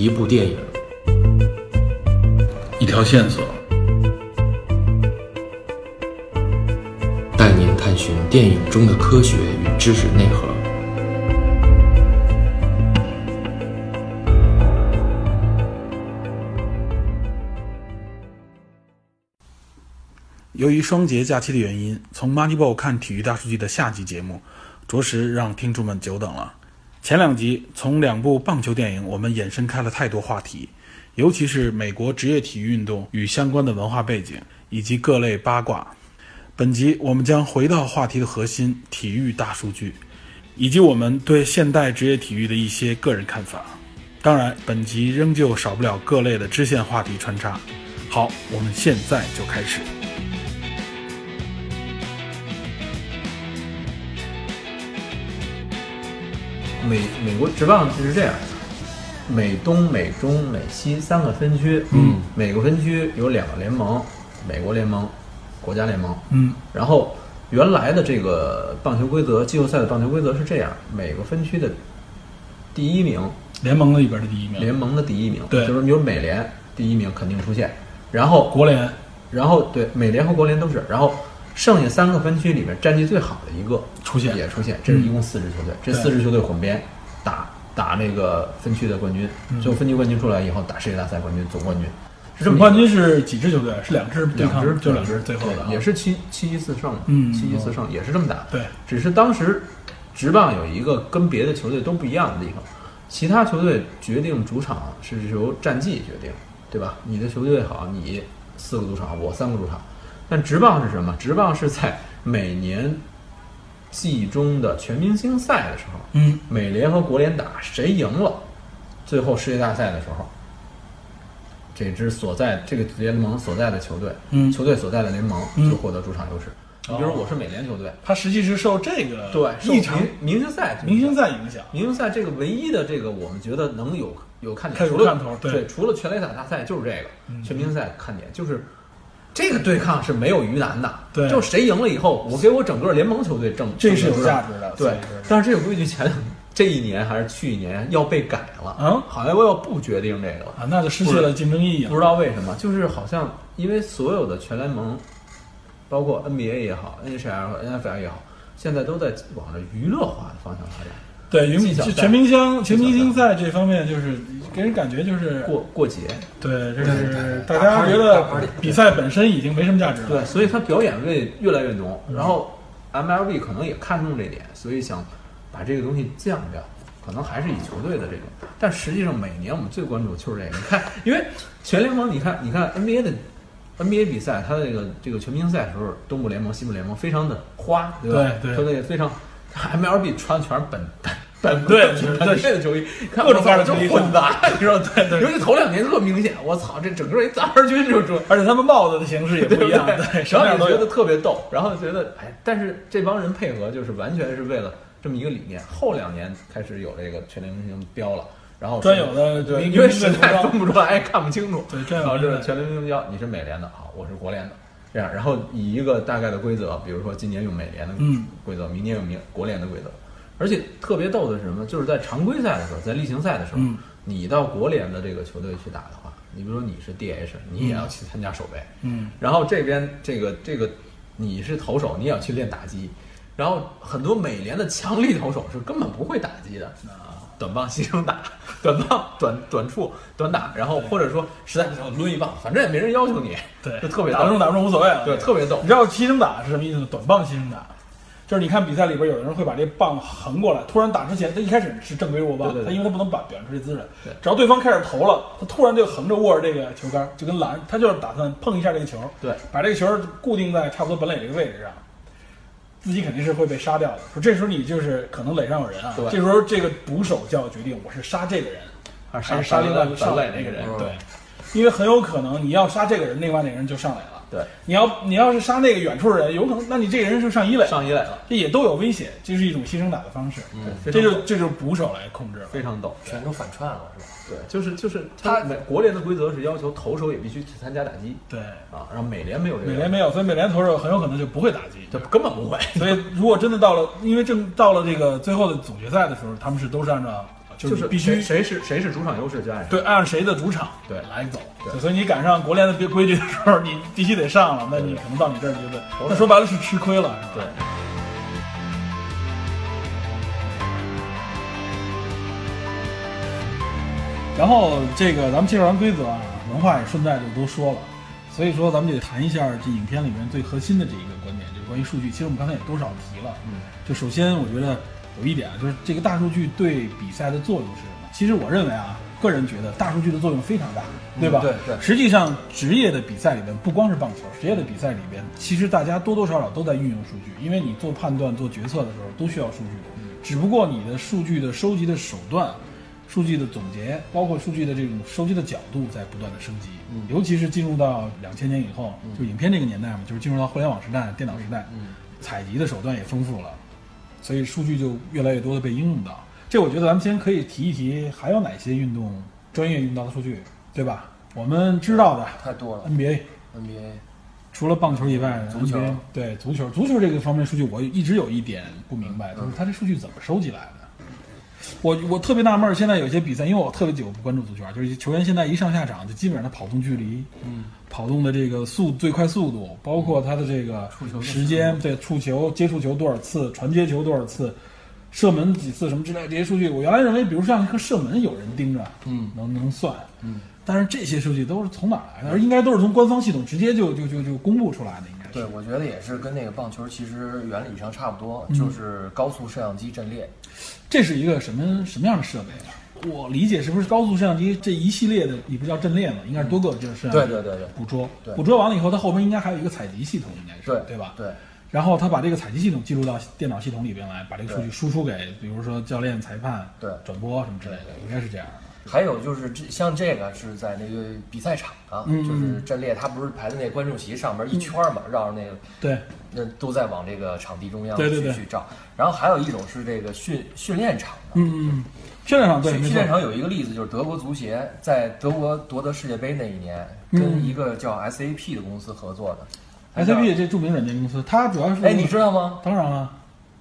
一部电影，一条线索，带您探寻电影中的科学与知识内核。由于双节假期的原因，从 Moneyball 看体育大数据的下集节目，着实让听众们久等了。前两集从两部棒球电影，我们衍生开了太多话题，尤其是美国职业体育运动与相关的文化背景，以及各类八卦。本集我们将回到话题的核心——体育大数据，以及我们对现代职业体育的一些个人看法。当然，本集仍旧少不了各类的支线话题穿插。好，我们现在就开始。美美国职棒是这样，美东、美中、美西三个分区，嗯，每个分区有两个联盟，美国联盟、国家联盟，嗯，然后原来的这个棒球规则，季后赛的棒球规则是这样，每个分区的第一名，联盟里边的第一名，联盟的第一名，对就是你有美联第一名肯定出现，然后国联，然后对美联和国联都是，然后剩下三个分区里面战绩最好的一个出现。也出现，这是一共四支球队，这四支球队混编打打那个分区的冠军，嗯。最后分区冠军出来以后打世界大赛冠军总冠军，总冠军是几支球队？是两支两支就两支，最后的啊。也是七七七四胜嘛，嗯。七七四胜也是这么打，对，只是当时职棒有一个跟别的球队都不一样的地方，其他球队决定主场是由战绩决定，对吧？你的球队好，你四个主场，我三个主场。但职棒是什么？职棒是在每年季中的全明星赛的时候，嗯，美联和国联打，谁赢了，最后世界大赛的时候，这支所在这个联盟所在的球队，嗯。球队所在的联盟嗯。就获得主场优势。你比如我是美联球队，他实际是受这个对，一场明明星赛，明星赛影响，明星赛这个唯一的这个，我们觉得能有有看点，除了对。对，除了全垒打大赛就是这个、嗯。全明星赛看点，就是这个对抗是没有鱼腩的，对。就谁赢了以后，我给我整个联盟球队挣，这是有价值的对，但是这个规矩前这一年还是去年要被改了，嗯？好像我要不决定这个。了，啊，那就失去了竞争意义。不知道为什么，就是好像因为所有的全联盟，包括 NBA 也好，NHL 和 NFL 也好，现在都在往着娱乐化的方向发展。对，云技巧赛全明星全明星赛这方面，就是给人感觉就是过过节，对，就对是大家觉得比赛本身已经没什么价值了。对，所以他表演味越来越浓。然后 MLB 可能也看中这点，所以想把这个东西降掉，可能还是以球队的这种。但实际上每年我们最关注的就是这个。你看，因为全联盟，你看，你看 NBA 的 NBA 比赛，它的这个这个全明星赛的时候，东部联盟、西部联盟非常的花，对吧？对对球队也非常。MLB 穿的全是本本本对本对队的球衣，看各种各样的就球衣混杂，你知道对对尤其头两年特明显，我操，这整个一杂牌军就出而且他们帽子的形式也不一样，对，然后你觉得。特别逗，然后觉得哎，但是这帮人配合就是完全是为了这么一个理念。后两年开始有这个全联明星标了，然后专有的对，因为实在分不出来，看不清楚。对这明星个全联明星标，你是美联的，好，我是国联的，这样，然后以一个大概的规则，比如说今年用美联的嗯规则，明年用明国联的规则。而且特别逗的是什么？就是在常规赛的时候，在例行赛的时候，嗯你到国联的这个球队去打的话，你比如说你是 DH，你也要去参加守备，嗯，然后这边这个这个你是投手，你也要去练打击，然后很多美联的强力投手是根本不会打击的啊，短棒牺牲打，短棒 短短处短打，然后或者说实在不行抡一棒，反正也没人要求你，对，就特别打不中，打不中无所谓了。对，特别逗你，知道牺牲打是什么意思吗？短棒牺牲打，就是你看比赛里边有的人会把这棒横过来，突然打之前，他一开始是正规握棒，他因为他不能表表现出这姿势对，只要对方开始投了，他突然就横着握着这个球杆，就跟篮，他就是打算碰一下这个球，对，把这个球固定在差不多本垒这个位置上，自己肯定是会被杀掉的。说这时候你就是可能垒上有人啊，对这时候这个捕手就要决定我是杀这个人，还还是杀另外上垒垒那个人，对，因为很有可能你要杀这个人，另外那个人就上垒了。对，你要你要是杀那个远处的人，有可能，那你这个人是上一垒，上一垒了，这也都有危险，这是一种牺牲打的方式。对，这就这就是捕手来控制了。非常懂，全都反串了是吧？对，就是就是他美国联的规则是要求投手也必须去参加打击。对，啊，然后美联没有这个，美联没有，所以美联投手很有可能就不会打击。就根本不会，所以如果真的到了，因为正到了这个最后的总决赛的时候，他们是都是按照就是是必须谁谁是谁是主场优势就按谁。对，按谁的主场对来走，对所以你赶上国联的规规矩的时候，你必须得上了，那你可能到你这儿就得，那说白了是吃亏了，是吧？对。然后这个咱们介绍完规则啊，文化也顺带就都说了，所以说咱们就得谈一下这影片里面最核心的这一个观点，就是关于数据。其实我们刚才也多少提了，嗯，就首先我觉得有一点啊，就是这个大数据对比赛的作用是什么？其实我认为啊，个人觉得大数据的作用非常大，对吧？对对实际上，职业的比赛里边不光是棒球，职业的比赛里边，其实大家多多少少都在运用数据，因为你做判断、做决策的时候都需要数据。只不过你的数据的收集的手段、数据的总结，包括数据的这种收集的角度在不断的升级。嗯尤其是进入到两千年以后，就影片这个年代嘛，就是进入到互联网时代、电脑时代，采集的手段也丰富了，所以数据就越来越多的被应用到。这我觉得咱们先可以提一提，还有哪些运动专业用到的数据，对吧？我们知道的太多了。NBA，NBA 除了棒球以外，足球对足球，足球这个方面数据我一直有一点不明白，就是它这数据怎么收集来的？我我特别纳闷儿，现在有些比赛，因为我特别久不关注足球啊，就是球员现在一上下场就基本上他跑动距离，嗯，跑动的这个速最快速度，包括他的这个触球时间，对触球接触球多少次，传接球多少次，射门几次什么之类这些数据，我原来认为，比如像一个射门有人盯着，嗯能能算，嗯，但是这些数据都是从哪儿来的？而应该都是从官方系统直接就就就就公布出来的，应该是。对，我觉得也是跟那个棒球其实原理上差不多，嗯就是高速摄像机阵列。这是一个什么什么样的设备啊？我理解是不是高速摄像机这一系列的，你不叫阵列吗？应该是多个就是摄像机对对对对捕捉，捕捉完了以后，它后边应该还有一个采集系统，应该是对对吧？对然后它把这个采集系统记录到电脑系统里边来，把这个数据输出给，比如说教练、裁判、对转播什么之类的，应该是这样的。还有就是这像这个是在那个比赛场啊，嗯就是阵列，他不是排在那观众席上面一圈儿嘛，绕着那个对，那都在往这个场地中央去去照。然后还有一种是这个训训练场的，嗯嗯，训练场对，训训练，场有一个例子，就是德国足协在德国夺得世界杯那一年，嗯。跟一个叫 SAP 的公司合作的。SAP 这著名软件公司，它主要是哎，你知道吗？当然了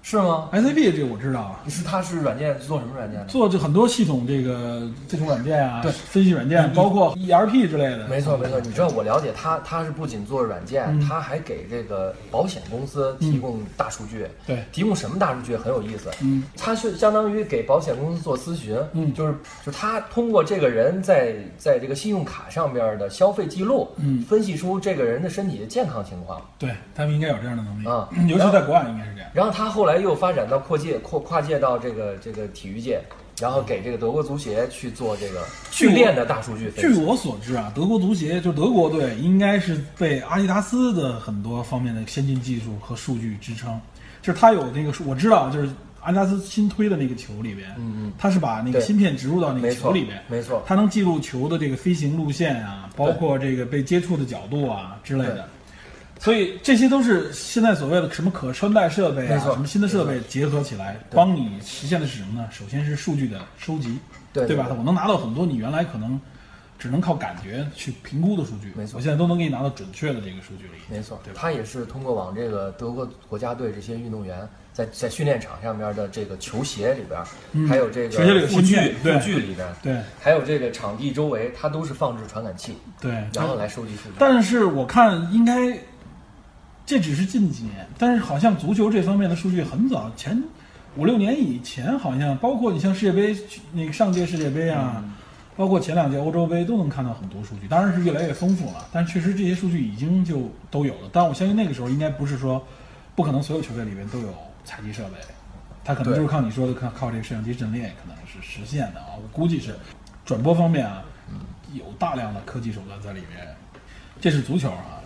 是吗？，SAP 这个我知道啊，是它是软件做什么软件的？做这很多系统这个这种软件啊，对分析软件，包括 ERP 之类的。没错没错，你知道我了解它，它是不仅做软件，嗯它还给这个保险公司提供大数据。对提供什么大数据很有意思。嗯，它是相当于给保险公司做咨询。嗯就是就是他通过这个人在在这个信用卡上边的消费记录，嗯分析出这个人的身体的健康情况。对他们应该有这样的能力啊 尤其在国外应该是这样。然后他后来又发展到跨界跨跨界到这个这个体育界，然后给这个德国足协去做这个训练的大数据分析。据我所知啊，德国足协就德国队应该是被阿迪达斯的很多方面的先进技术和数据支撑，就是它有那个我知道，就是阿迪达斯新推的那个球里边，嗯嗯。它是把那个芯片植入到那个球里边，没错它能记录球的这个飞行路线啊，包括这个被接触的角度啊之类的。所以这些都是现在所谓的什么可穿戴设备啊，什么新的设备结合起来，帮你实现的是什么呢？首先是数据的收集，对对吧？我能拿到很多你原来可能只能靠感觉去评估的数据，没错。我现在都能给你拿到准确的这个数据里，没错。对，吧？他也是通过往这个德国国家队这些运动员在在训练场上面的这个球鞋里边，嗯还有这个球鞋里有护具护具里边，对。还有这个场地周围，它都是放置传感器，对，然后来收集数据。但是我看应该这只是近几年，但是好像足球这方面的数据很早前五六年以前，好像包括你像世界杯那个上届世界杯啊，包括前两届欧洲杯都能看到很多数据，当然是越来越丰富了。但确实这些数据已经就都有了，但我相信那个时候应该不是说不可能所有球队里面都有采集设备，它可能就是靠你说的靠靠这个摄像机阵列可能是实现的啊。我估计是转播方面啊，有大量的科技手段在里面。这是足球啊？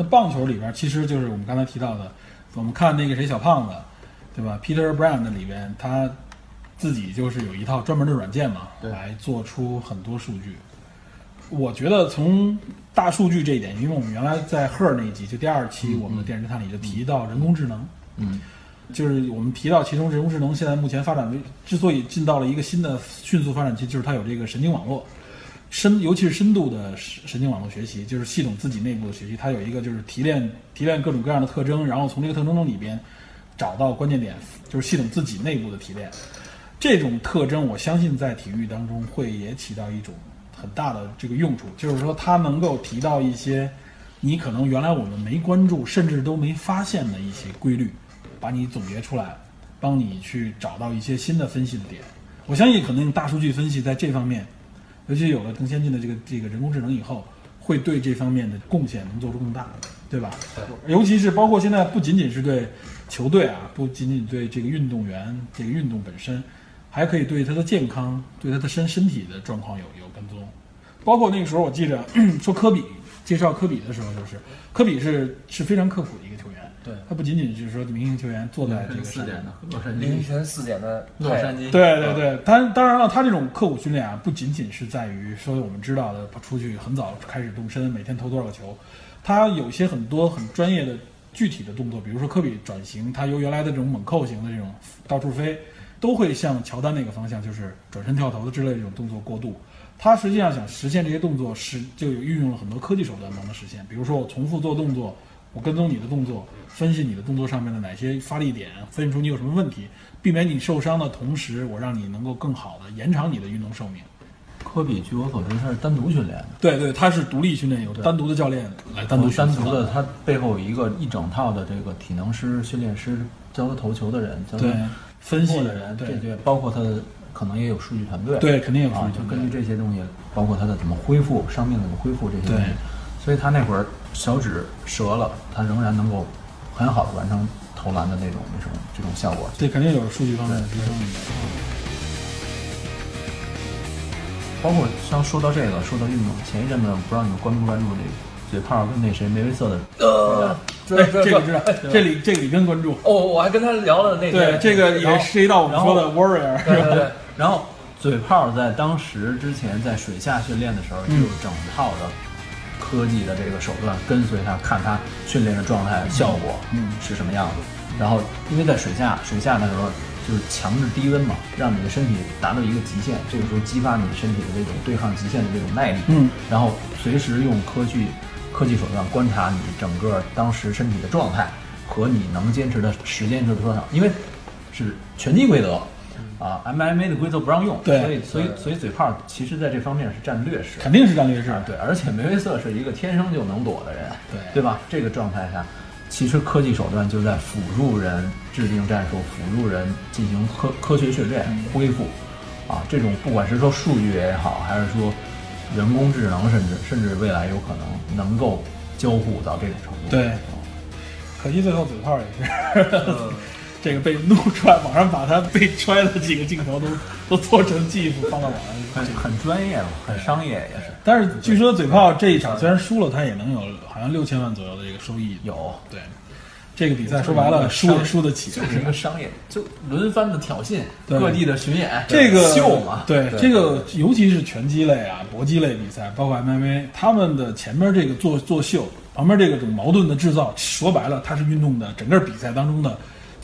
那棒球里边其实就是我们刚才提到的，我们看那个谁小胖子，对吧？Peter Brand 里边他自己就是有一套专门的软件嘛，对来做出很多数据。我觉得从大数据这一点，因为我们原来在 Her 那一集，就第二期我们的电视探里就提到人工智能，嗯，就是我们提到其中人工智能现在目前发展为之所以进到了一个新的迅速发展期，就是它有这个神经网络，深尤其是深度的神神经网络学习，就是系统自己内部的学习，它有一个就是提炼提炼各种各样的特征，然后从这个特征中里边找到关键点，就是系统自己内部的提炼。这种特征，我相信在体育当中会也起到一种很大的这个用处，就是说它能够提到一些你可能原来我们没关注，甚至都没发现的一些规律，把你总结出来，帮你去找到一些新的分析的点。我相信，可能大数据分析在这方面，尤其有了更先进的这个这个人工智能以后，会对这方面的贡献能做出更大，对吧？尤其是包括现在不仅仅是对球队啊，不仅仅对这个运动员这个运动本身，还可以对他的健康、对他的身身体的状况有有跟踪。包括那个时候，我记着 说科比介绍科比的时候，就是科比是是非常刻苦的。对。他不仅仅是说明星球员坐在这个四点的洛杉矶，凌晨四点的洛杉矶，对对对，当当然了，他这种刻苦训练啊，不仅仅是在于说我们知道的出去很早开始动身，每天投多少个球，他有些很多很专业的具体的动作，比如说科比转型，他由原来的这种猛扣型的这种到处飞，都会向乔丹那个方向，就是转身跳投的之类的这种动作过渡。他实际上想实现这些动作，是就有运用了很多科技手段帮他实现，比如说我重复做动作，我跟踪你的动作，分析你的动作上面的哪些发力点，分析出你有什么问题，避免你受伤的同时，我让你能够更好的延长你的运动寿命。科比据我所知他是单独训练的，对对，他是独立训练，有单独的教练来单独单训独的，他背后有一个一整套的这个体能师、训练师，教他投球的人，教他分析的人，对这些包括他的可能也有数据团队，对，肯定有啊，数据就根据这些东西，包括他的怎么恢复伤病怎么恢复这些东西对，所以他那会儿小指折了，他仍然能够很好的完成投篮的那种那种这种效果。这肯定有数据方面的提升。包括像说到这个，说到运动，前一阵子不知道你们关不关注这个嘴炮跟那谁梅威瑟的，呃，对，这这个知道，这里这个里根关注。哦，我还跟他聊了那对，这个也涉及到我们说的 warrior，对对对，然后嘴炮在当时之前在水下训练的时候，就有整套的科技的这个手段跟随它，看它训练的状态效果嗯是什么样子。然后因为在水下水下的时候就是强制低温嘛，让你的身体达到一个极限，这个时候激发你身体的这种对抗极限的这种耐力。嗯，然后随时用科技科技手段观察你整个当时身体的状态和你能坚持的时间是多少，因为是拳击规则啊，MMA 的规则不让用，对所以所以所以嘴炮其实在这方面是占劣势。肯定是占劣势啊，。对，而且梅威瑟是一个天生就能躲的人，对对吧？这个状态下，其实科技手段就在辅助人制定战术，辅助人进行科科学训练、恢复，啊，这种不管是说数据也好，还是说人工智能，甚至甚至未来有可能能够交互到这种程度。对可惜最后嘴炮也是，这个被弄出来，网上把他被揣的几个镜头都都做成 GIF 放到网上去。很很专业嘛，很商业也是但是据说嘴炮这一场虽然输了，他也能有好像六千万左右的这个收益。有。对，这个比赛说白了输也输得起，就是一个商业，就轮番的挑衅，对各地的巡演，这个秀嘛，对这个，尤其是拳击类啊、搏击类比赛，包括 MMA，他们的前面这个做做秀，旁边这个种矛盾的制造，说白了，它是运动的整个比赛当中的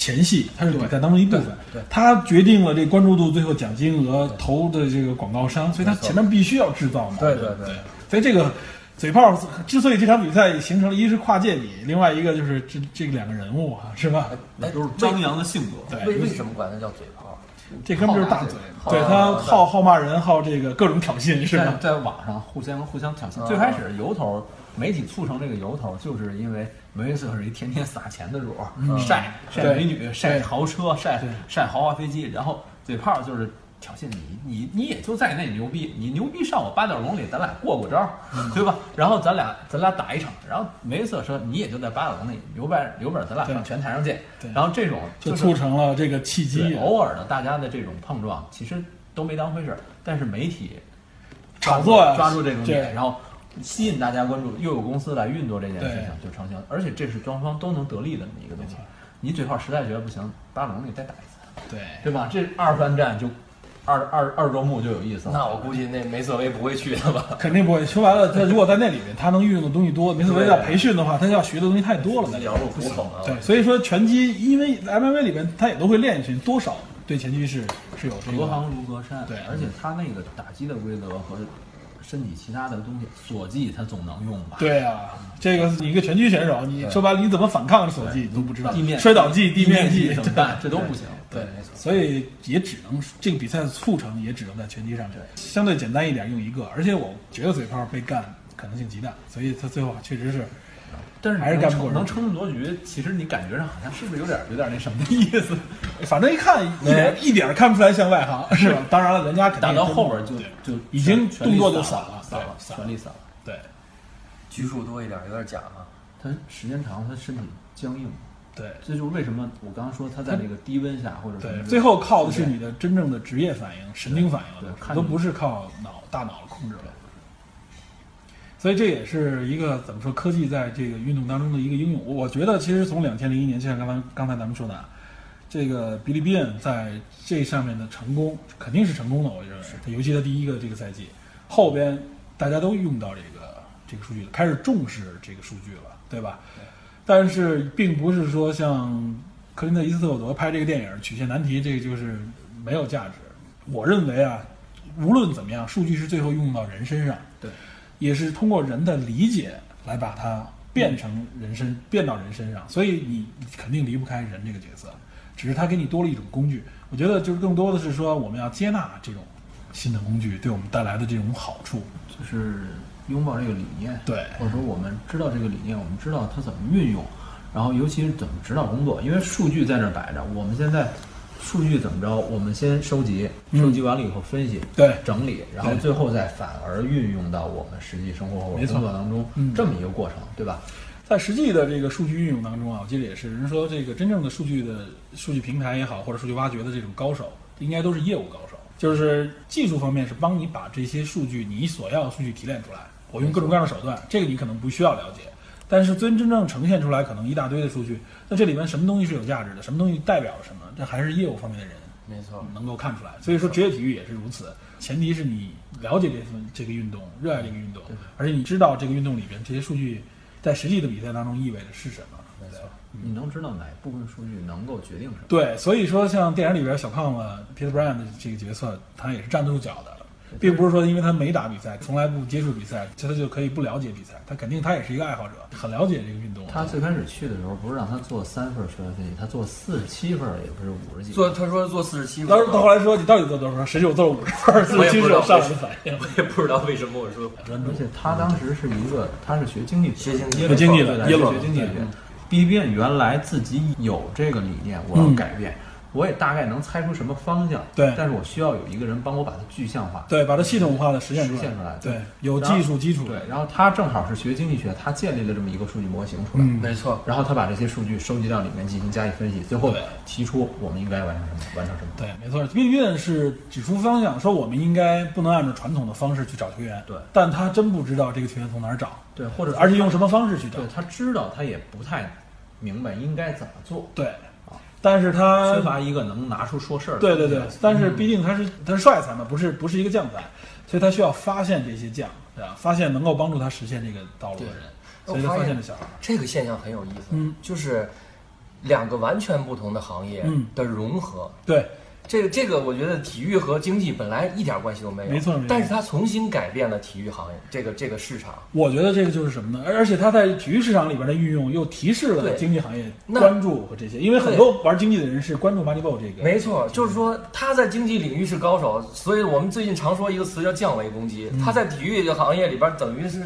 前戏，它是比赛当中一部分。它决定了这关注度，最后奖金额、投的这个广告商，所以它前面必须要制造矛盾。对对对所以这个。嘴炮之所以这场比赛形成了一是跨界比，另外一个就是这这两个人物啊，是吧？那都是张扬的性格。对，为为什么管他叫嘴炮？这哥们儿就是大嘴，好对他好好骂人，好这个各种挑衅，是在吧？在网上互相互相挑衅。啊最开始由头，媒体促成这个由头，就是因为梅维瑟是一天天撒钱的主儿，晒晒美女、晒豪车、晒对晒豪华飞机，然后嘴炮就是挑衅你，你你也就在那牛逼，你牛逼上我八角笼里，咱俩过过招，对吧？然后咱俩咱俩打一场，然后梅维瑟说你也就在八角笼里，留本留本，咱俩上拳台上见对。然后这种就是促成了这个契机对，偶尔的大家的这种碰撞，其实都没当回事儿，但是媒体炒作呀抓住这种对点，然后吸引大家关注，又有公司来运作这件事情对，就成型。而且这是双方都能得利的一个东西。你嘴炮实在觉得不行，巴龙你再打一次，对，对吧？这二番战就二二二周目就有意思了。那我估计那梅瑟威不会去的吧？肯定不会。说白了，他如果在那里面他能运用的东西多，梅瑟威要培训的话，他要学的东西太多了。在里面羊入虎口啊！对，所以说拳击，因为 MMA 里面他也都会练一些，多少对前期是是有这个。隔行如隔山，对而且他那个打击的规则和身体其他的东西，锁技他总能用吧？对啊，这个你一个拳击选手，你说白了你怎么反抗锁技你都不知道，地面摔倒技、地面技技怎么办？这都不行。对没错，所以也只能这个比赛的促成也只能在拳击上对，相对简单一点用一个，而且我觉得嘴炮被干可能性极大，所以他最后确实是但是还是干不过人能撑那么多局，其实你感觉上好像是不是有点有点那什么的意思？反正一看一点一点看不出来像外行，是吧？当然了，人家肯定打到后边就就已经动作就散散了散了，全力散了。对局数多一点，有点假啊。他时间长，他身体僵硬，对这就是为什么我刚刚说他在这个低温下或者最后靠的是你的真正的职业反应、神经反应了，对看都不是靠脑大脑控制了。所以这也是一个怎么说科技在这个运动当中的一个应用。我觉得其实从两千零一年，就像刚才刚才咱们说的，啊，这个比利比恩在这上面的成功肯定是成功的，我认为，尤其他第一个这个赛季，后边大家都用到这个这个数据了，开始重视这个数据了，对吧？但是并不是说像克林特·伊斯特伍德拍这个电影《曲线难题》，这个就是没有价值。我认为啊，无论怎么样，数据是最后用到人身上，对，也是通过人的理解来把它变成人身，变到人身上。所以你肯定离不开人这个角色，只是他给你多了一种工具。我觉得就是更多的是说，我们要接纳这种新的工具对我们带来的这种好处。就是拥抱这个理念，对或者说我们知道这个理念，我们知道它怎么运用，然后尤其是怎么指导工作，因为数据在那儿摆着，我们现在数据怎么着，我们先收集，嗯。收集完了以后分析，对。整理，然后最后再反而运用到我们实际生活或者工作当中嗯，这么一个过程，对吧？在实际的这个数据运用当中啊，我记得也是人说，这个真正的数据的数据平台也好，或者数据挖掘的这种高手，应该都是业务高手。就是技术方面是帮你把这些数据你所要的数据提炼出来，我用各种各样的手段，这个你可能不需要了解，但是真真正呈现出来可能一大堆的数据，那这里面什么东西是有价值的，什么东西代表什么，这还是业务方面的人没错，能够看出来。所以说职业体育也是如此，前提是你了解这份这个运动，热爱这个运动，而且你知道这个运动里边这些数据在实际的比赛当中意味着是什么。没错。你能知道哪部分数据能够决定什么？对，所以说像电影里边小胖子 Peter Brand 的这个角色，他也是站得住脚的，并不是说因为他没打比赛，从来不接触比赛，他就可以不了解比赛。他肯定他也是一个爱好者，很了解这个运动。他最开始去的时候，不是让他做三份数学分析，他做四十七份，也不是五十几。做他说做四十七，当时他后来说你到底做多少分？实际我做了五十分，四我也不知道十七是我上来的反应。我也不知道为什么我说而且他当时是一个，他是学经济学经济耶学经济的对他是耶鲁学经济学。毕业变原来自己有这个理念，我要改变，我也大概能猜出什么方向。对但是我需要有一个人帮我把它具象化。对，把它系统化的实现实现出来对，有技术基础。对，然后他正好是学经济学，他建立了这么一个数据模型出来。嗯没错，然后他把这些数据收集到里面进行加以分析，最后提出我们应该完成什么，完成什么。对，没错，命运是指出方向，说我们应该不能按照传统的方式去找球员。对但他真不知道这个球员从哪儿找，对，或者而且用什么方式去找对。他知道，他也不太明白应该怎么做，对，但是他缺乏一个能拿出说事儿的。对对对，但是毕竟他是他是帅才嘛，不是不是一个将才，所以他需要发现这些将，对吧？发现能够帮助他实现这个道路的人，所以他发现了小孩。这个现象很有意思，嗯，就是两个完全不同的行业嗯的融合。对，这个这个，我觉得体育和经济本来一点关系都没有，没错没错但是它重新改变了体育行业这个这个市场。我觉得这个就是什么呢？而而且他在体育市场里边的运用，又提示了对经济行业关注和这些，因为很多玩经济的人是关注 Moneyball 这个。没错，就是说他在经济领域是高手，所以我们最近常说一个词叫降维攻击。他在体育这个行业里边，等于是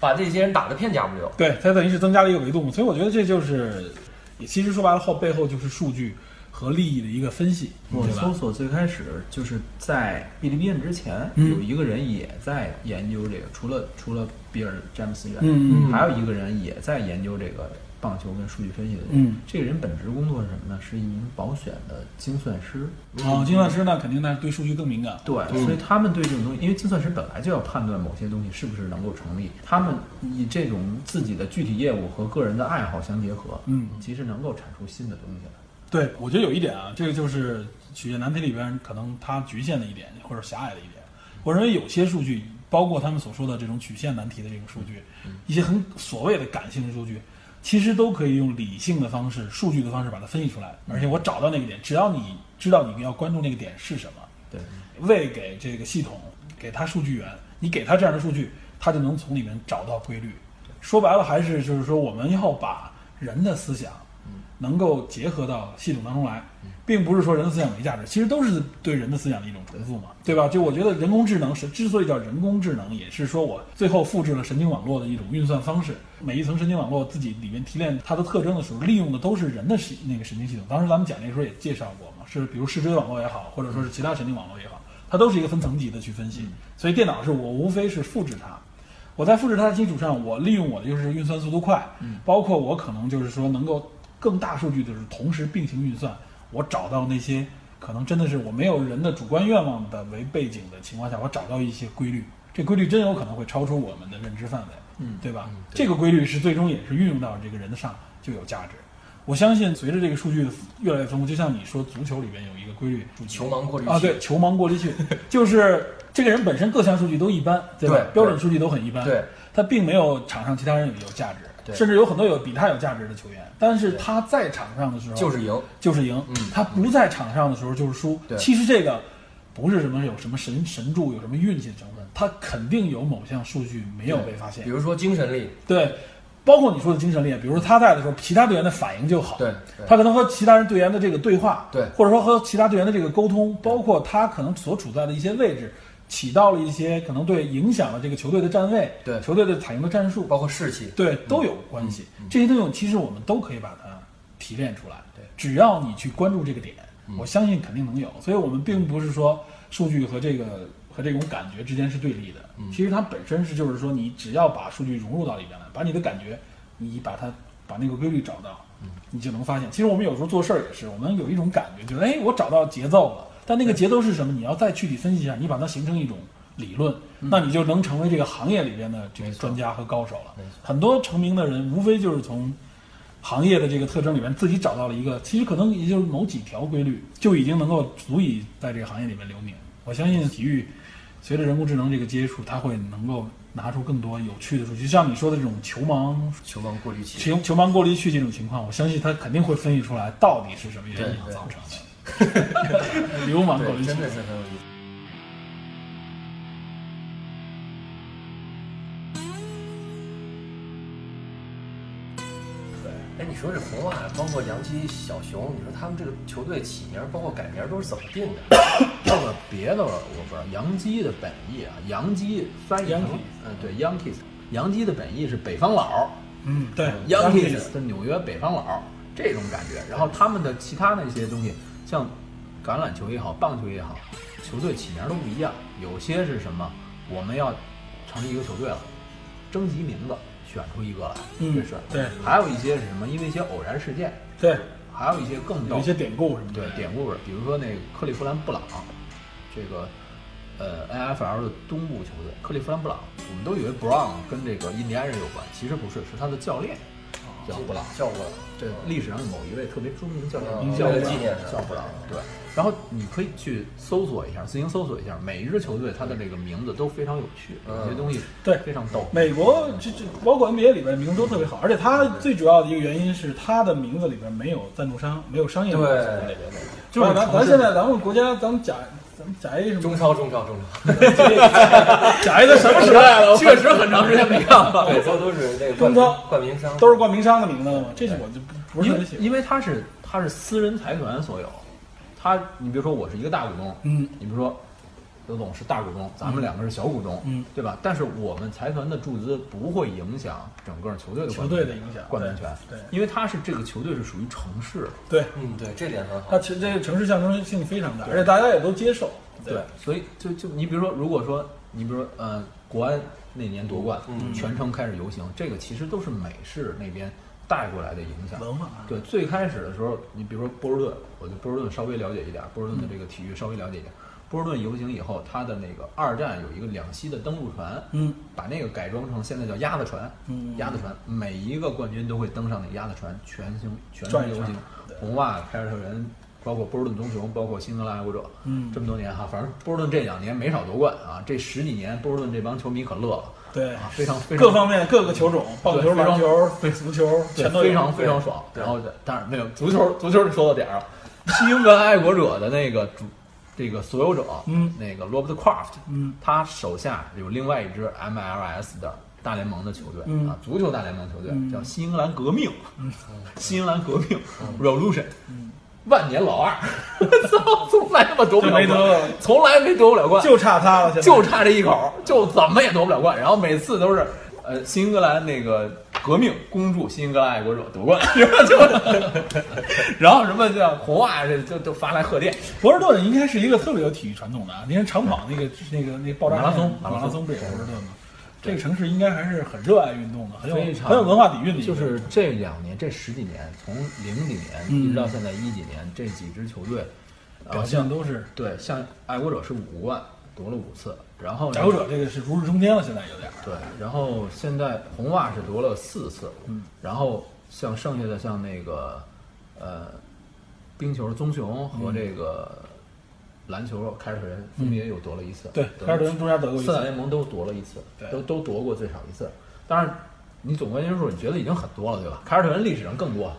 把这些人打得片甲不留。对，他等于是增加了一个维度，所以我觉得这就是，也其实说白了后背后就是数据和利益的一个分析，我？搜索最开始就是在哔哩哔哩之前，嗯有一个人也在研究这个，除了除了比尔詹姆斯以外，嗯嗯还有一个人也在研究这个棒球跟数据分析的人。嗯这个人本职工作是什么呢？是一名保险的精算师。哦，精算师呢，肯定呢对数据更敏感。对，所以他们对这种东西，因为精算师本来就要判断某些东西是不是能够成立，他们以这种自己的具体业务和个人的爱好相结合，嗯，其实能够产出新的东西来。对，我觉得有一点啊，这个就是曲线难题里边可能它局限的一点，或者狭隘的一点。我认为有些数据，包括他们所说的这种曲线难题的这种数据，一些很所谓的感性的数据，其实都可以用理性的方式、数据的方式把它分析出来。而且我找到那个点，只要你知道你要关注那个点是什么，对，喂给这个系统，给他数据源，你给他这样的数据，他就能从里面找到规律。说白了，还是就是说，我们要把人的思想能够结合到系统当中来，并不是说人的思想没价值，其实都是对人的思想的一种重复嘛，对吧？就我觉得人工智能是之所以叫人工智能，也是说我最后复制了神经网络的一种运算方式，每一层神经网络自己里面提炼它的特征的时候，利用的都是人的神那个神经系统。当时咱们讲那时候也介绍过嘛，是比如视锥网络也好，或者说是其他神经网络也好，它都是一个分层级的去分析。所以电脑是我无非是复制它。我在复制它的基础上，我利用我的就是运算速度快，包括我可能就是说能够更大数据的是同时并行运算，我找到那些可能真的是我没有人的主观愿望的为背景的情况下，我找到一些规律，这规律真有可能会超出我们的认知范围，嗯。对吧？这个规律是最终也是运用到这个人的上就有价值。我相信随着这个数据的越来越丰富，就像你说足球里边有一个规律，球盲过滤器。啊，对，球盲过滤器，就是这个人本身各项数据都一般，对吧？对。标准数据都很一般，对，他并没有场上其他人有价值，对甚至有很多有比他有价值的球员，但是他在场上的时候就是赢，就是赢，嗯他不在场上的时候就是输。对其实这个不是什么有什么神神助，有什么运气的成分，他肯定有某项数据没有被发现比。如说精神力，对，包括你说的精神力，比如说他在的时候，其他队员的反应就好。对对他可能和其他人队员的这个对话，对或者说和其他队员的这个沟通，包括他可能所处在的一些位置，起到了一些可能对影响了这个球队的站位，对球队的采用的战术，包括士气，对都有关系。这些东西其实我们都可以把它提炼出来。对只要你去关注这个点，我相信肯定能有。所以我们并不是说数据和这个和这种感觉之间是对立的。其实它本身是就是说，你只要把数据融入到里边来，把你的感觉，你把它把那个规律找到，你就能发现。其实我们有时候做事儿也是，我们有一种感觉，觉得哎，我找到节奏了。但那个节奏是什么？你要再具体分析一下，你把它形成一种理论，那你就能成为这个行业里边的这个专家和高手了。很多成名的人，无非就是从行业的这个特征里面自己找到了一个，其实可能也就是某几条规律，就已经能够足以在这个行业里面留名。我相信体育随着人工智能这个接触，它会能够拿出更多有趣的数据，就像你说的这种球盲球盲过滤器，球球盲过滤器这种情况，我相信它肯定会分析出来到底是什么原因造成的。流氓过滤对，器真的是很有意思。哎，你说这红袜，包括杨基、小熊，你说他们这个球队起名，包括改名，都是怎么定的？要个别的我不知道，杨基的本意啊，杨基翻译成嗯对 Yankees，杨基的本意是北方佬嗯，对，Yankees 的纽约北方佬这种感觉。然后他们的其他那些东西，像橄榄球也好，棒球也好，球队起名都不一样。有些是什么，我们要成立一个球队了，征集名字，选出一个来，嗯这是对还有一些是什么？因为一些偶然事件，对，还有一些更有一些典故什么的。对典故的，比如说那个克利夫兰布朗，这个呃 NFL 的东部球队克利夫兰布朗，我们都以为 Brown 跟这个印第安人有关，其实不是，是他的教练叫布朗。叫过这历史上某一位特别著名的教练嗯叫布朗为了纪念他叫布朗，对。然后你可以去搜索一下，自行搜索一下，每一支球队它的这个名字都非常有趣，有些东西对非常逗。美国这这包括 NBA 里边名字都特别好，而且它最主要的一个原因是它的名字里边没有赞助商，没有商业对元素在里边。就是咱咱现在咱们国家咱们甲咱们甲 A 什中超中超中超，甲 A 的什么时代了？确实很长时间没看了。对，都都是那个中超冠名商，都是冠名商的名字了吗？这是我就不不是因为。因为它是他是私人财团所有，他你比如说我是一个大股东，嗯，你比如说刘总是大股东，咱们两个是小股东，嗯，对吧？但是我们财团的注资不会影响整个球队的球队的影响冠名权，对对因为它是这个球队是属于城市，对，嗯，对，这点很好它。其实这个城市象征性非常大，而且大家也都接受。对，所以就就你比如说，如果说你比如说呃国安那年夺冠，嗯全程开始游行，这个其实都是美式那边带过来的影响。文化对，最开始的时候，你比如说波士顿，我对波士顿稍微了解一点，波士顿的这个体育稍微了解一点。波士顿游行以后，他的那个二战有一个两栖的登陆船，嗯，把那个改装成现在叫鸭子船，嗯鸭子船，每一个冠军都会登上那个鸭子船，全行全程游行，红袜、凯尔特人，包括波士顿棕熊，包括新英格兰爱国者，嗯这么多年哈，反正波士顿这两年没少夺冠啊，这十几年波士顿这帮球迷可乐了对啊，非常非常各方面各个球种，棒球、篮球、足球全都非常非常爽。然后，当然没有足球，足球说到点儿了。新英格兰爱国者的那个主，这个所有者，嗯。那个 Robert Kraft，嗯，他手下有另外一支 MLS 的大联盟的球队、嗯。啊，足球大联盟球队、嗯。叫新英格兰革命，新英格兰革命、Revolution，、万年老二，操，从来他妈夺不了冠，从来没夺不了冠，就差他了，就差这一口，就怎么也夺不了冠。然后每次都是呃新英格兰那个革命恭祝新英格兰爱国者夺冠，然后就然后什么叫红袜这就都发来贺电，博尔顿应该是一个特别有体育传统的啊！你看长跑那个那个那爆炸马拉松马马拉松不也是波士顿吗？这个城市应该还是很热爱运动的，很有非常很有文化底蕴的。就是这两年这十几年，从零几年嗯一直到现在一几年，这几支球队表现都是。对，像爱国者是五冠夺了五次，然后呢爱国者这个是如日中天了，现在有点儿。对，然后现在红袜是夺了四次，嗯，然后像剩下的像那个呃冰球棕熊和这个篮球凯尔特人分别又夺了一次，嗯对，得凯尔特人中间得过一四大。联盟都夺了一次对，都都夺过最少一次。当然，你总冠军数你觉得已经很多了，对吧？凯尔特人历史上更多，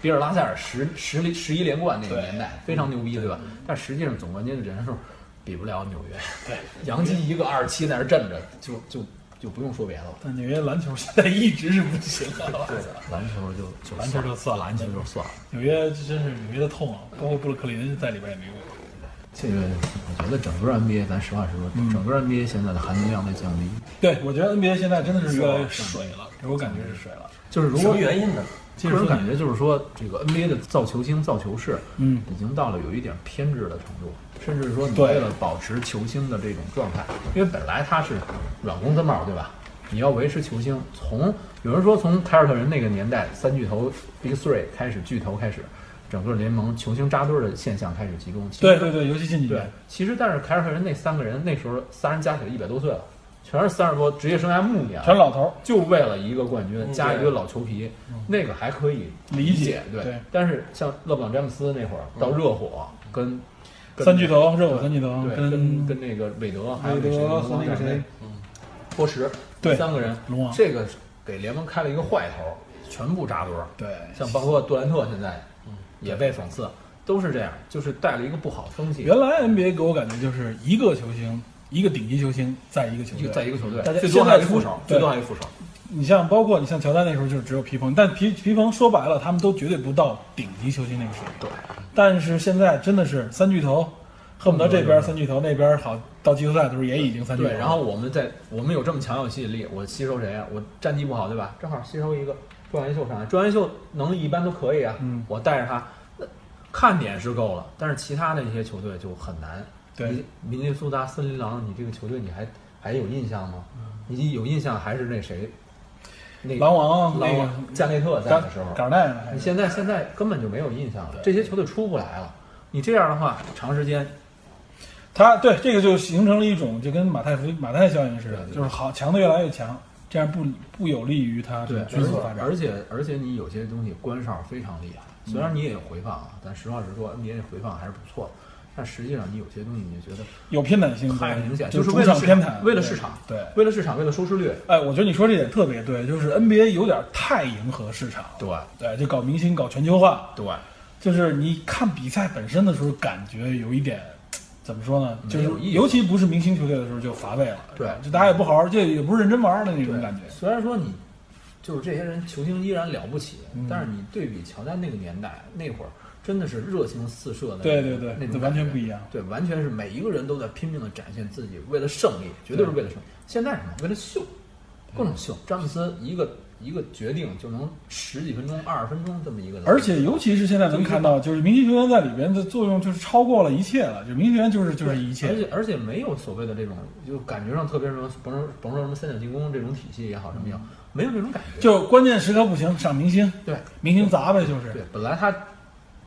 比尔拉塞尔十十十一连冠那个年代非常牛逼，对吧？但实际上总冠军的人数比不了纽约。对，杨基一个二十七在那儿镇着，就就就不用说别的了。但纽约篮球现在一直是不行的。对的，篮球就 就篮球就算了篮球就算了。纽约这真是纽约的痛啊！包括布鲁克林在里边也没用。这个我觉得整个 NBA，咱实话实说，嗯整个 NBA 现在的含金量在降低。对，我觉得 NBA 现在真的是越来越水了，给我感觉是水了。就是如果么原因呢？个人感觉就是说，这个 NBA 的造球星、造球式，嗯，已经到了有一点偏执的程度，甚至说你为了保持球星的这种状态，因为本来他是软工资帽，对吧？你要维持球星，从有人说从凯尔特人那个年代三巨头 Big Three 开始，巨头开始，整个联盟球星扎堆儿的现象开始集中。对对对，尤其近几年对，，其实但是凯尔特人那三个人那时候仨人加起来一百多岁了，全是三十多，职业生涯暮年了，全老头儿。就为了一个冠军嗯加一个老球皮，那个还可以理解解，对。对。但是像勒布朗詹姆斯那会儿到热火跟跟三巨头，热火三巨头对，跟跟跟那个韦德还有那谁和那个谁，波什，对三个人，龙王。这个给联盟开了一个坏头，全部扎堆儿。对，像包括杜兰特现在也被讽刺，都是这样，就是带了一个不好的风气。原来 NBA 给我感觉就是一个球星，一个顶级球星在一个球队，在一个球队大家，最多还有一副手，最多还有一副手。你像包括你像乔丹那时候就是只有皮蓬，但皮皮蓬说白了，他们都绝对不到顶级球星那个水平。对，但是现在真的是三巨头，恨不得这边三巨头，那边好到季后赛的时候也已经三巨头。对，然后我们在我们有这么强有吸引力，我吸收谁啊？我战绩不好对吧？正好吸收一个状元秀上来，庄元秀能力一般都可以啊。嗯我带着他，那看点是够了，但是其他的一些球队就很难。对明尼苏达森林狼，你这个球队你还还有印象吗？嗯你有印象还是那谁？那狼王那个狼王加内特在的时候，你现在现在根本就没有印象了，这些球队出不来了。你这样的话，长时间他对这个就形成了一种就跟马太福马太效应似的，就是好强的越来越强，这样不不有利于他这对，个迅速发展。而且而且你有些东西关哨非常厉害，虽然你也有回放啊，但实话实说，NBA 的回放还是不错的。但实际上你有些东西你就觉得有偏袒性，对太明显，就是主为了市场场偏袒，对为了市场，对。为了市场，为了收视率，哎，我觉得你说这点特别对，就是 NBA 有点太迎合市场，对对，就搞明星、搞全球化，对，就是你看比赛本身的时候，感觉有一点怎么说呢？就是尤其不是明星球队的时候就乏味了，对就大家也不好好，就也不是认真玩的那种感觉。虽然说你就是这些人球星依然了不起，嗯但是你对比乔丹那个年代，那会儿真的是热情四射的对对对那种完全不一样对，完全是每一个人都在拼命的展现自己，为了胜利，绝对是为了胜利。现在什么？为了秀，各种秀。詹姆斯一个一个决定就能十几分钟、二十分钟这么一个，而且尤其是现在能看到，就是明星球员在里边的作用就是超过了一切了，就明星球员就是就是一切而。且而且没有所谓的这种，就感觉上特别什么，甭说甭说什么三角进攻这种体系也好，什么也好，没有这种感觉。就关键时刻不行，上明星，对明星砸呗，就是。对，本来他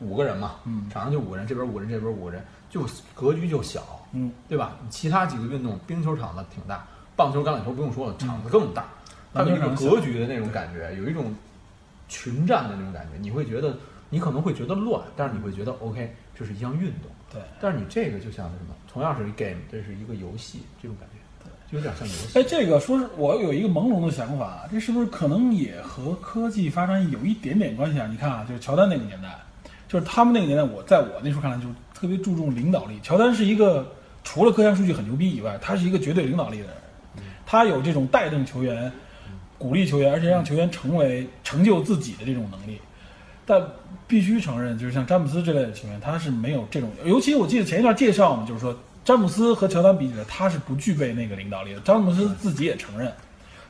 五个人嘛，嗯场上就五个人，这边五个人，这边五个人，就格局就小，嗯，对吧？其他几个运动，冰球场子挺大，棒球、橄榄球不用说了，场子更大，它有一种格局的那种感觉，有一种群战的那种感觉，你会觉得，你可能会觉得乱，但是你会觉得 OK，这是一项运动。对。但是你这个就像是什么，同样是一 game，这是一个游戏，这种感觉，就有点像游戏。哎，这个说是我有一个朦胧的想法，这是不是可能也和科技发展有一点点关系啊？你看啊，就是乔丹那个年代，就是他们那个年代，我在我那时候看来，就特别注重领导力。乔丹是一个除了各项数据很牛逼以外，他是一个绝对领导力的人，他有这种带动球员，鼓励球员，而且让球员成为成就自己的这种能力。但必须承认，就是像詹姆斯这类的球员，他是没有这种。尤其我记得前一段介绍嘛，就是说詹姆斯和乔丹比起来，他是不具备那个领导力的。詹姆斯自己也承认，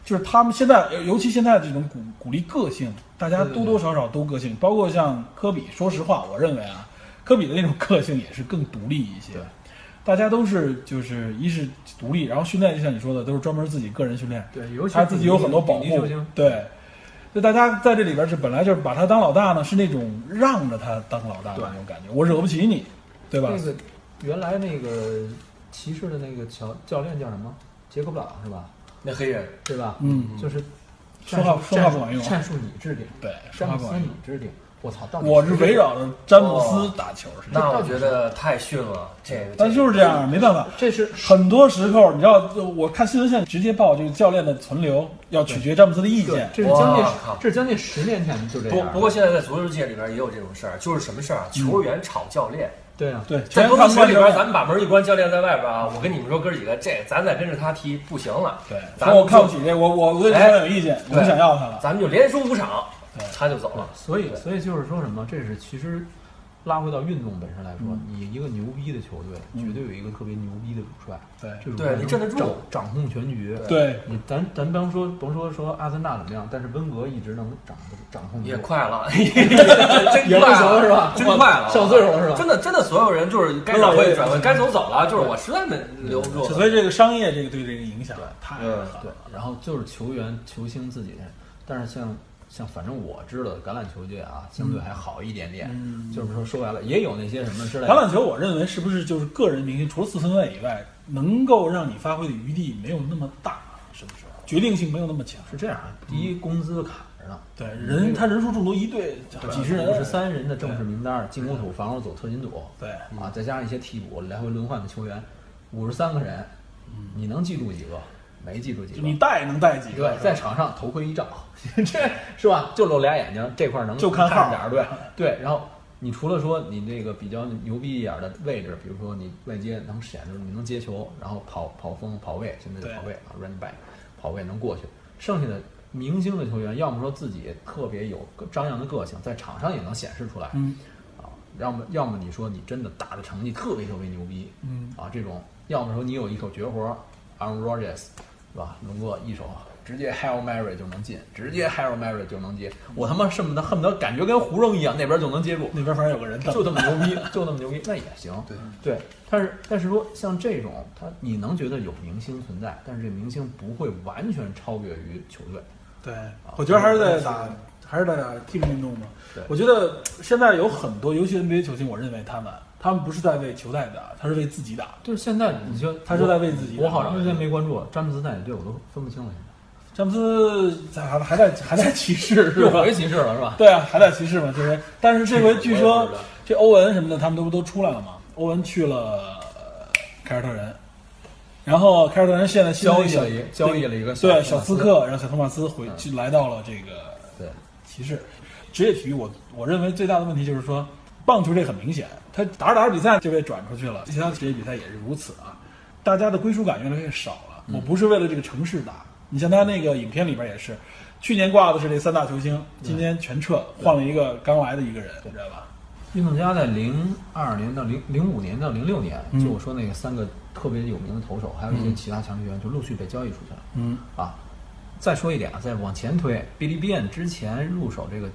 就是他们现在，尤其现在这种鼓鼓励个性，大家多多少少都个性，包括像科比。说实话，我认为啊，科比的那种个性也是更独立一些。大家都是就是一是独立，然后训练就像你说的，都是专门自己个人训练。对，尤其他自己有很多保护。对，就大家在这里边是本来就是把他当老大呢，是那种让着他当老大的那种感觉，我惹不起你，对吧？那个原来那个骑士的那个教教练叫什么？杰克布朗是吧？那黑人对吧？嗯，就是说话说话不管用战术你制定，对，说詹姆斯话管用你制定。我操，到底我是围绕着詹姆哦斯打球，那我觉得太逊了，这个。但就是这样，没办法。这是很多时候，你知道，我看新闻线直接报这个教练的存留，要取决詹姆斯的意见，。这是将近这是将近十年前就这样。不不过现在在足球界里边也有这种事儿，就是什么事儿啊？球员炒教练，对啊，对，在全公司里边，咱们把门一关，教练在外边啊。我跟你们说，哥几个，这咱再跟着他踢不行了，对，咱我看不起这，我我我对教练有意见，我不想要他了。咱们就连输五场对，他就走了。所以所以就是说什么？这是其实拉回到运动本身来说，你一个牛逼的球队，嗯绝对有一个特别牛逼的主帅。对你镇得住掌掌控全局。对，你咱咱甭说甭说说阿森纳怎么样，但是温格一直能掌掌控住也快了，也 不真快了行是吧？真快了，上岁数了是吧？真的真的，所有人就是该转会转会，该走走了，就是我实在没留不住。所以这个商业这个对这个影响太嗯狠对了。，然后就是球员球星自己，但是像像反正我知道的橄榄球界啊，相对还好一点点。嗯就是说说白了，也有那些什么之类的。橄榄球，我认为是不是就是个人明星，除了四分卫以外，能够让你发挥的余地没有那么大，是不是？决定性没有那么强。是这样啊，第一工资卡着呢，对，人他人数众多，一队几十人，五十三人的正式名单，进攻组、防守组、特勤组对，啊，再加上一些替补来回轮换的球员，五十三个人，你能记住几个？没记住几个。你戴能戴几个？对，在场上头盔一照，这是吧？就露俩眼睛，这块儿能就看号着点儿，对 对。然后你除了说你这个比较牛逼一点儿的位置，比如说你外接能显着你能接球，然后跑跑锋、跑位，现在就跑位啊，running back，跑位能过去。剩下的明星的球员，要么说自己特别有张扬的个性，在场上也能显示出来，嗯啊，要么要么你说你真的打的成绩特别特别牛逼，嗯，啊，这种要么说你有一手绝活，Aaron Rodgers，是吧？龙哥一手直接 Hail Mary 就能进，直接 Hail Mary 就能接，我他妈恨不得恨不得感觉跟胡扔一样，那边就能接住，那边反正有个人就这么牛逼，就那么牛逼，那也行。对对，但是但是说像这种，他你能觉得有明星存在，但是这明星不会完全超越于球队。对，我觉得还是在打，还是在打 team 运动嘛对。我觉得现在有很多，尤其 NBA 球星，我认为他们他们不是在为球队打，他是为自己打。就是现在你就他是在为自己打我好长时间没关注，詹姆斯在哪队我都分不清了。詹姆斯在还还在还在骑士 现在又？回骑士了是吧？对啊，还在骑士嘛，就是，但是这回据说这欧文什么的，他们都不都出来了嘛。欧文去了呃凯尔特人，然后凯尔特人现在交易了一交易了一个对小小斯克，然后小托马斯回嗯去来到了这个对骑士。职业体育我我认为最大的问题就是说，棒球这很明显，他打着打着比赛就被转出去了，其他职业比赛也是如此啊。大家的归属感越来越少了。嗯我不是为了这个城市打，你像他那个影片里边也是，去年挂的是这三大球星，今年全撤，换了一个刚来的一个人，你知道吧？运动家在零二年到零零五年到零六年，嗯就我说那个三个特别有名的投手，还有一些其他强球员，就陆续被交易出去了。嗯啊，再说一点啊，再往前推，Billy Bean 之前入手这个，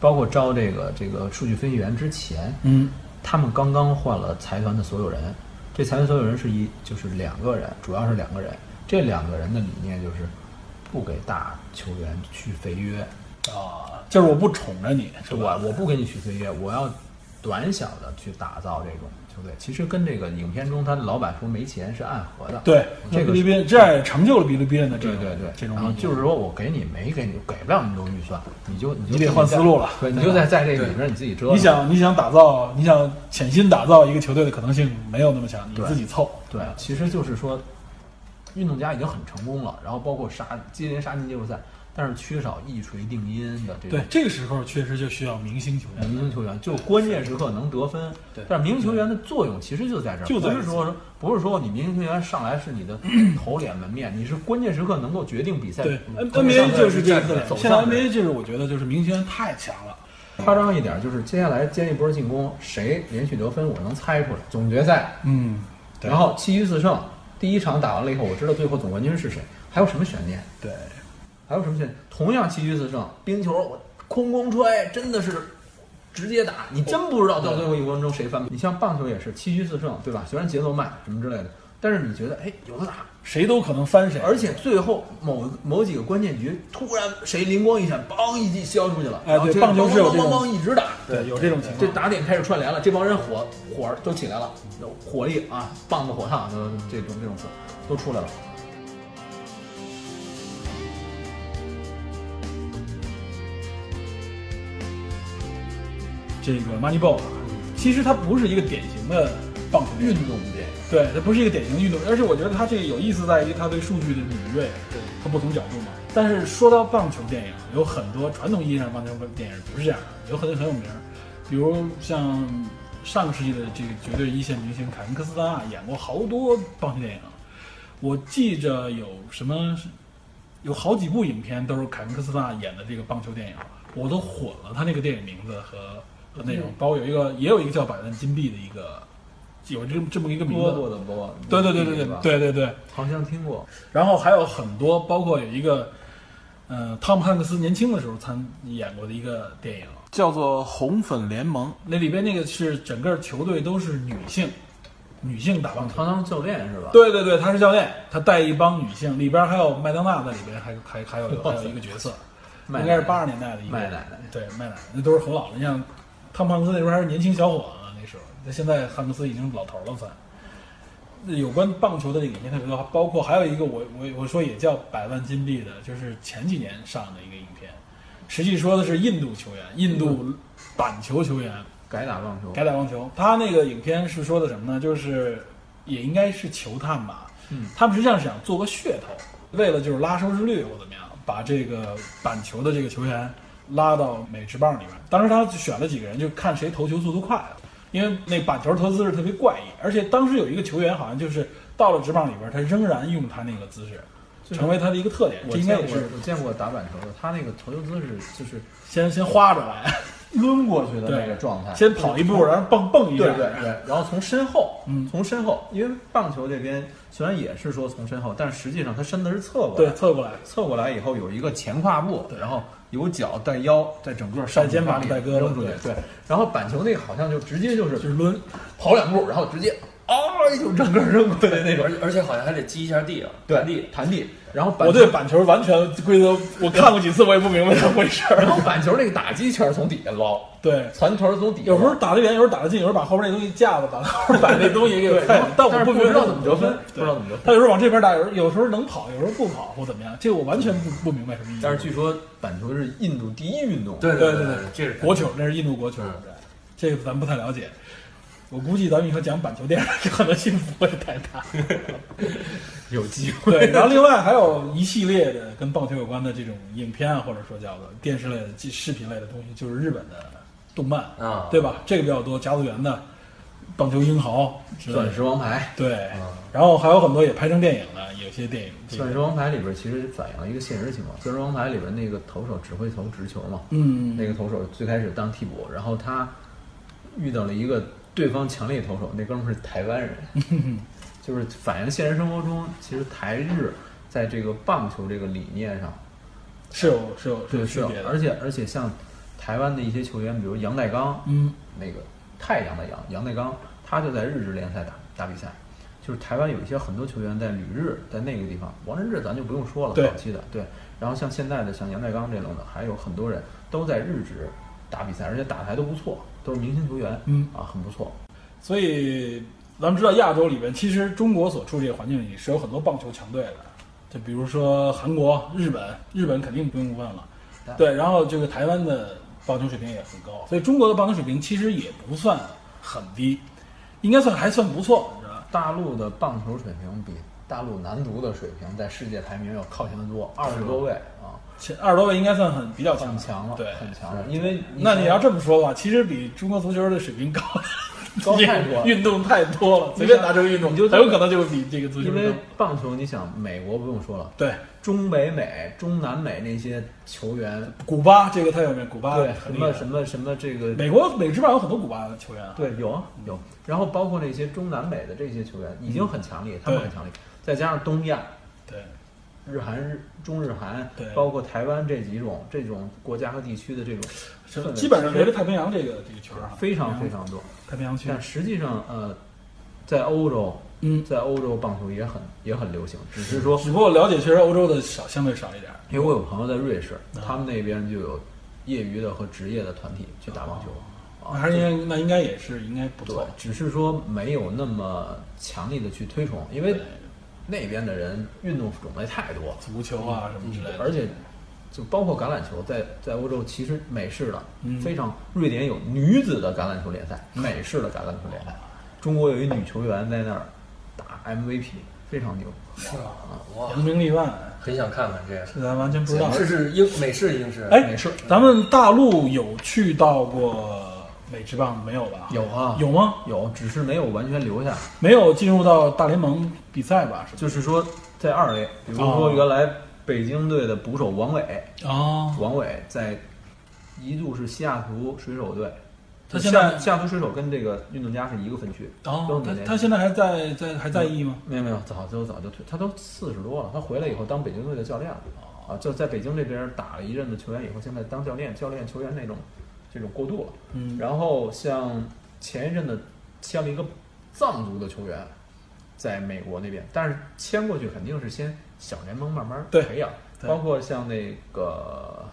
包括招这个这个数据分析员之前，嗯他们刚刚换了财团的所有人，这财团所有人是一就是两个人，主要是两个人，这两个人的理念就是不给大球员续肥约，啊，就是我不宠着你，是对吧？我不给你续肥约，我要短小的去打造这种球队。其实跟这个影片中他老板说没钱是暗合的。对，这个菲律宾这样也成就了比利宾的这种对对对，然后就是说我给你没给你，给不了那么多预算，你就你就你得换思路了对，你就在在这个里边你自己折腾。你想你想打造，你想潜心打造一个球队的可能性没有那么强，你自己凑。对，其实就是说，运动家已经很成功了，然后包括杀接连杀进季后赛，但是缺少一锤定音的这种对，这个时候确实就需要明星球员。明星球员，就关键时刻能得分。对但是明星球员的作用其实就在这儿，不是说不是说你明星球员上来是你的 头脸门面，你是关键时刻能够决定比赛。对嗯，NBA 就是这个。现在 NBA 就是我觉得就是明星球员太强了。夸张一点，就是接下来接一波进攻，谁连续得分，我能猜出来。总决赛，嗯，对然后七局四胜，第一场打完了以后，我知道最后总冠军是谁，还有什么悬念？对，还有什么训练？同样七局四胜，冰球我空空吹，真的是直接打，你真不知道到最后一分钟谁翻盘。你像棒球也是七局四胜，对吧？虽然节奏慢什么之类的，但是你觉得哎有的打，谁都可能翻谁。而且最后某某几个关键局，突然谁灵光一闪，梆一记削出去了。哎对棒球是有这一直打，对有这种情况。这打点开始串联了，这帮人火火儿都起来了，火力啊，棒子火烫，都这种这种词都出来了。这个 Moneyball，其实它不是一个典型的棒球运运动，动电影，对，它不是一个典型的运动，而且我觉得它这个有意思在于它对数据的敏锐，对，它不同角度嘛。但是说到棒球电影，有很多传统意义上棒球电影不是这样。的，有很多很有名儿，比如像上个世纪的这个绝对一线明星凯文科斯塔纳演过好多棒球电影，我记着有什么，有好几部影片都是凯文科斯塔纳演的这个棒球电影，我都混了他那个电影名字和和内容，包括有一个也有一个叫《百万金币》的一个，有这这么一个名字。波的波，对对对对对？对对对，好像听过。然后还有很多，包括有一个，呃，汤姆汉克斯年轻的时候参演过的一个电影，叫做《红粉联盟》。那里边那个是整个球队都是女性，女性打棒球。他当教练是吧？对对对，他是教练，他带一帮女性，里边还有麦当娜在里边，还还还有还有一个角色，应该是八十年代的一个麦奶奶对麦奶奶，那都是很老的。你像汤姆汉克斯那时候还是年轻小伙子呢，那时候，那现在汉克斯已经老头了算。有关棒球的这个影片特别多，包括还有一个我我我说也叫百万金币的，就是前几年上的一个影片，实际说的是印度球员，印度板球球员改打棒球，改打棒球。他那个影片是说的什么呢？就是也应该是球探吧，嗯他们实际上是想做个噱头，为了就是拉收视率或怎么样，把这个板球的这个球员拉到美职棒里面。当时他选了几个人，就看谁投球速度快了。因为那板球投姿势特别怪异，而且当时有一个球员好像就是到了职棒里边，他仍然用他那个姿势，成为他的一个特点。我这应该也是我见过打板球的，他那个投球姿势就是先先花着来，抡过去的那个状态，先跑一步，然后蹦蹦一下，对对对，然后从身后，嗯从身后，因为棒球这边虽然也是说从身后，但实际上他身子是侧过来，对，侧过来，侧过来以后有一个前跨步，对然后有脚带腰，在整个上带肩膀发力带胳膊扔出去，对，然后板球那个好像就直接就是就是抡，跑两步，然后直接啊就整个扔过去那种而，而且好像还得击一下地啊，对弹地。弹地，然后板我对板球完全规则我看过几次，我也不明白怎么回事儿。然后板球那个打击全是从底下捞，对，传球是从底下捞，有时候打得远，有时候打得近，有时候把后边那东西架子把后边把那东西给但我是不明白知道怎么得分，不知道怎么得分。他有时候往这边打，有时候有时候能跑，有时候不跑或怎么样，这个我完全不不明白什么意思。但是据说板球是印度第一运动，对对对对这是国球，那是印度国球，对这个咱不太了解。我估计咱们以后讲板球电影 可能性不会太大。有机会。对，然后另外还有一系列的跟棒球有关的这种影片啊，或者说叫做电视类的、纪视频类的东西，就是日本的动漫啊对吧？这个比较多，甲子园的棒球英豪钻石王牌，对，然后还有很多也拍成电影的，有些电影这个钻石王牌里边其实反映了一个现实情况。钻石王牌里边那个投手只会投直球嘛，嗯，那个投手最开始当替补，然后他遇到了一个对方强力投手，那哥们儿是台湾人，就是反映现实生活中，其实台日在这个棒球这个理念上是有是有是有而且而且像台湾的一些球员，比如杨代刚，嗯，那个太阳的杨杨代刚，他就在日职联赛打打比赛。就是台湾有一些很多球员在旅日，在那个地方，王治郅咱就不用说了，早期的对。然后像现在的像杨代刚这种的，还有很多人都在日职打比赛，而且打的还都不错，都是明星球员，嗯啊，很不错。所以咱们知道亚洲里边，其实中国所处这个环境里是有很多棒球强队的，就比如说韩国、日本，日本肯定不用问了，对，然后这个台湾的棒球水平也很高，所以中国的棒球水平其实也不算很低，应该算还算不错，你知道吧？大陆的棒球水平比大陆男足的水平在世界排名要靠前得多，二十多位啊，前二十多位应该算很比较强很强了，对，很强了。因为那你要这么说吧，其实比中国足球的水平高 高太多了 运动太多了，随便拿这个运动，你就很有可能就比这个足球因为。棒球，你想美国不用说了，对，中北美、中南美那些球员，古巴这个太有名，古巴对什么什么什么这个美国美职棒有很多古巴的球员啊，对，有啊有，然后包括那些中南美的这些球员已经很强力，他们很强力，再加上东亚、对日韩、日中日韩对，包括台湾这几种这种国家和地区的这种基本上围着太平洋这个这个圈儿啊，非常非常多。太平洋区。但，实际上，呃，在欧洲，嗯，在欧洲棒球也很也很流行，只是说，只不过了解确实欧洲的少，相对少一点。因为我有朋友在瑞士，啊。他们那边就有业余的和职业的团体去打棒球，啊，那还是应该，那应该也是应该不对错。，只是说没有那么强力的去推崇，因为对那边的人运动种类太多，足球啊什么之类的，而且就包括橄榄球，在在欧洲其实美式的嗯非常，瑞典有女子的橄榄球联赛，美式的橄榄球联赛，中国有一女球员在那儿打 MVP，非常牛。是吧？哇，扬名立万，很想看看这个。这咱完全不知道。这是英美式英式，哎美式，咱们大陆有去到过美职棒没有吧？有啊有吗？有，只是没有完全留下。没有进入到大联盟比赛吧？就是说，在二 A，比如说原来北京队的捕手王伟，哦，王伟在一度是西雅图水手队。他现在西雅图水手跟这个运动家是一个分区，哦，他他现在还在在还在役吗？没有没有，早就早就退，他都四十多了。他回来以后当北京队的教练了，啊，就在北京这边打了一阵子球员以后，现在当教练，教练球员那种这种过渡了。嗯，然后像前一阵的签了一个藏族的球员，在美国那边，但是签过去肯定是先小联盟慢慢培养，对包括像那个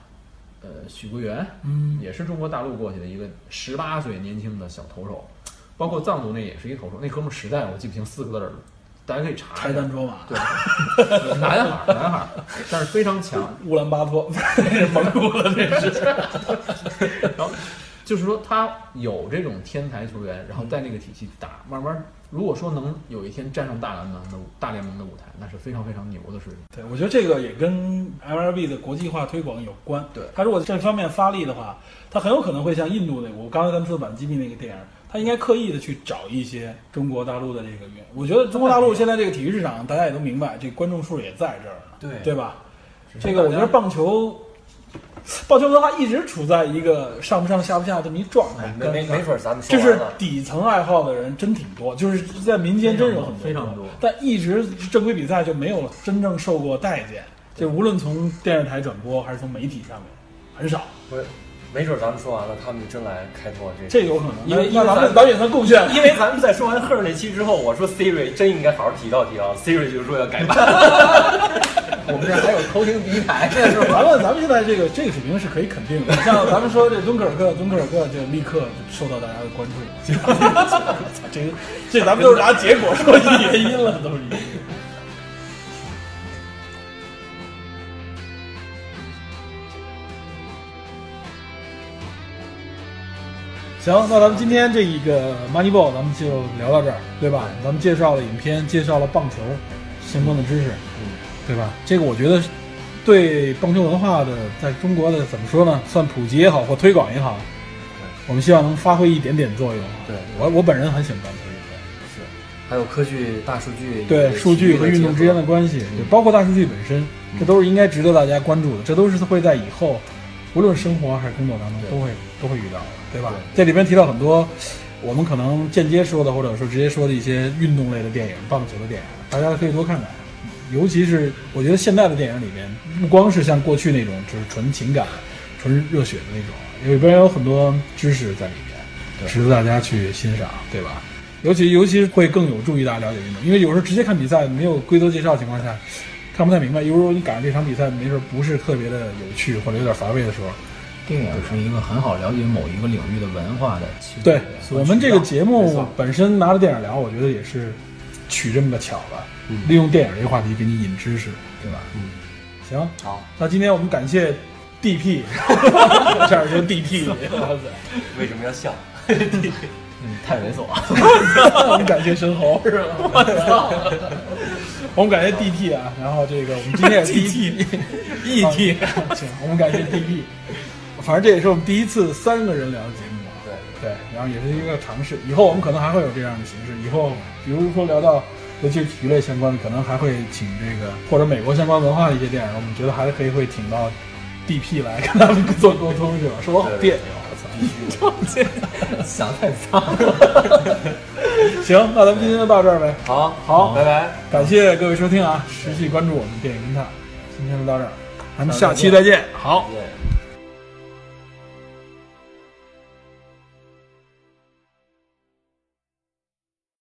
呃许桂元，嗯，也是中国大陆过去的一个十八岁年轻的小投手，包括藏族那也是一投手，那哥们儿实在我记不清四个字儿了，大家可以查拆弹。卓玛，对，男孩儿男孩儿，但是非常强。乌兰巴托，是 蒙古的这是。然后就是说他有这种天才球员，然后在那个体系打，慢慢如果说能有一天站上大联盟的大联盟的舞台，那是非常非常牛的事情。对，我觉得这个也跟 MLB 的国际化推广有关。对他如果这方面发力的话，他很有可能会像印度那个，我刚才咱们说的《板机密》那个电影，他应该刻意的去找一些中国大陆的这个运。我觉得中国大陆现在这个体育市场，大家也都明白，这个观众数也在这儿呢，对对吧？这个我觉得棒球，棒球文化一直处在一个上不上下不下这么一状态，没没没准咱们说就是。底层爱好的人真挺多，就是在民间真有很多，非常多但一直正规比赛就没有真正受过待见，就无论从电视台转播还是从媒体上面，很少，没准咱们说完了，他们就真来开拓这。这有可能。因为因为咱们咱们也算贡献了。因为咱们在说完 Her 那期之后，我说 Siri 真应该好好提高提高，Siri 就是说要改版。我们这还有偷听第一台呢，是吧？咱们咱们现在这个这个水平是可以肯定的，像咱们说这敦刻尔克，敦刻尔克就立刻受到大家的关注。这个这咱们都是拿结果说原因了，都是行，那咱们今天这一个 Moneyball 咱们就聊到这儿，对吧？咱们介绍了影片，介绍了棒球相关的知识，对吧？这个我觉得对棒球文化的在中国的怎么说呢？算普及也好，或推广也好，我们希望能发挥一点点作用。对我我本人很喜欢棒球运动，是，还有科技、大数据，对数据和运动之间的关系，对包括大数据本身，这都是应该值得大家关注的。这都是会在以后，无论生活还是工作当中都会都会遇到的，对吧？对这里边提到很多我们可能间接说的，或者说直接说的一些运动类的电影、棒球的电影，大家可以多看看。尤其是我觉得现在的电影里面，不光是像过去那种就是纯情感、纯热血的那种，里边有很多知识在里面，值得大家去欣赏，对吧？尤其尤其是会更有助于大家了解运动，因为有时候直接看比赛没有规则介绍的情况下，看不太明白。有时候你赶上这场比赛，没准不是特别的有趣或者有点乏味的时候，电影是一个很好了解某一个领域的文化的对我们这个节目本身拿着电影聊，我觉得也是取这么个巧吧，利用电影这个话题给你引知识，对吧？嗯，行，好，那今天我们感谢 DP，这儿就 DP，哇塞。为什么要笑？嗯，太猥琐了。我们感谢神猴 是吧？我操！我们感谢 DT 啊，然后这个我们今天也是 ET，行，我们感谢 DT。反正这也是我们第一次三个人聊的节目啊。对对，然后也是一个尝试，以后我们可能还会有这样的形式。以后比如说聊到，尤其是体育类相关的，可能还会请这个或者美国相关文化的一些电影，我们觉得还是可以会请到 DP 来跟他们做沟通，是吧？说我好别扭，我操！想太脏了。行，那咱们今天就到这儿呗。好，好拜拜。感谢各位收听啊，持续关注我们电影侦探。今天就到这儿，咱们下期再见。好。再见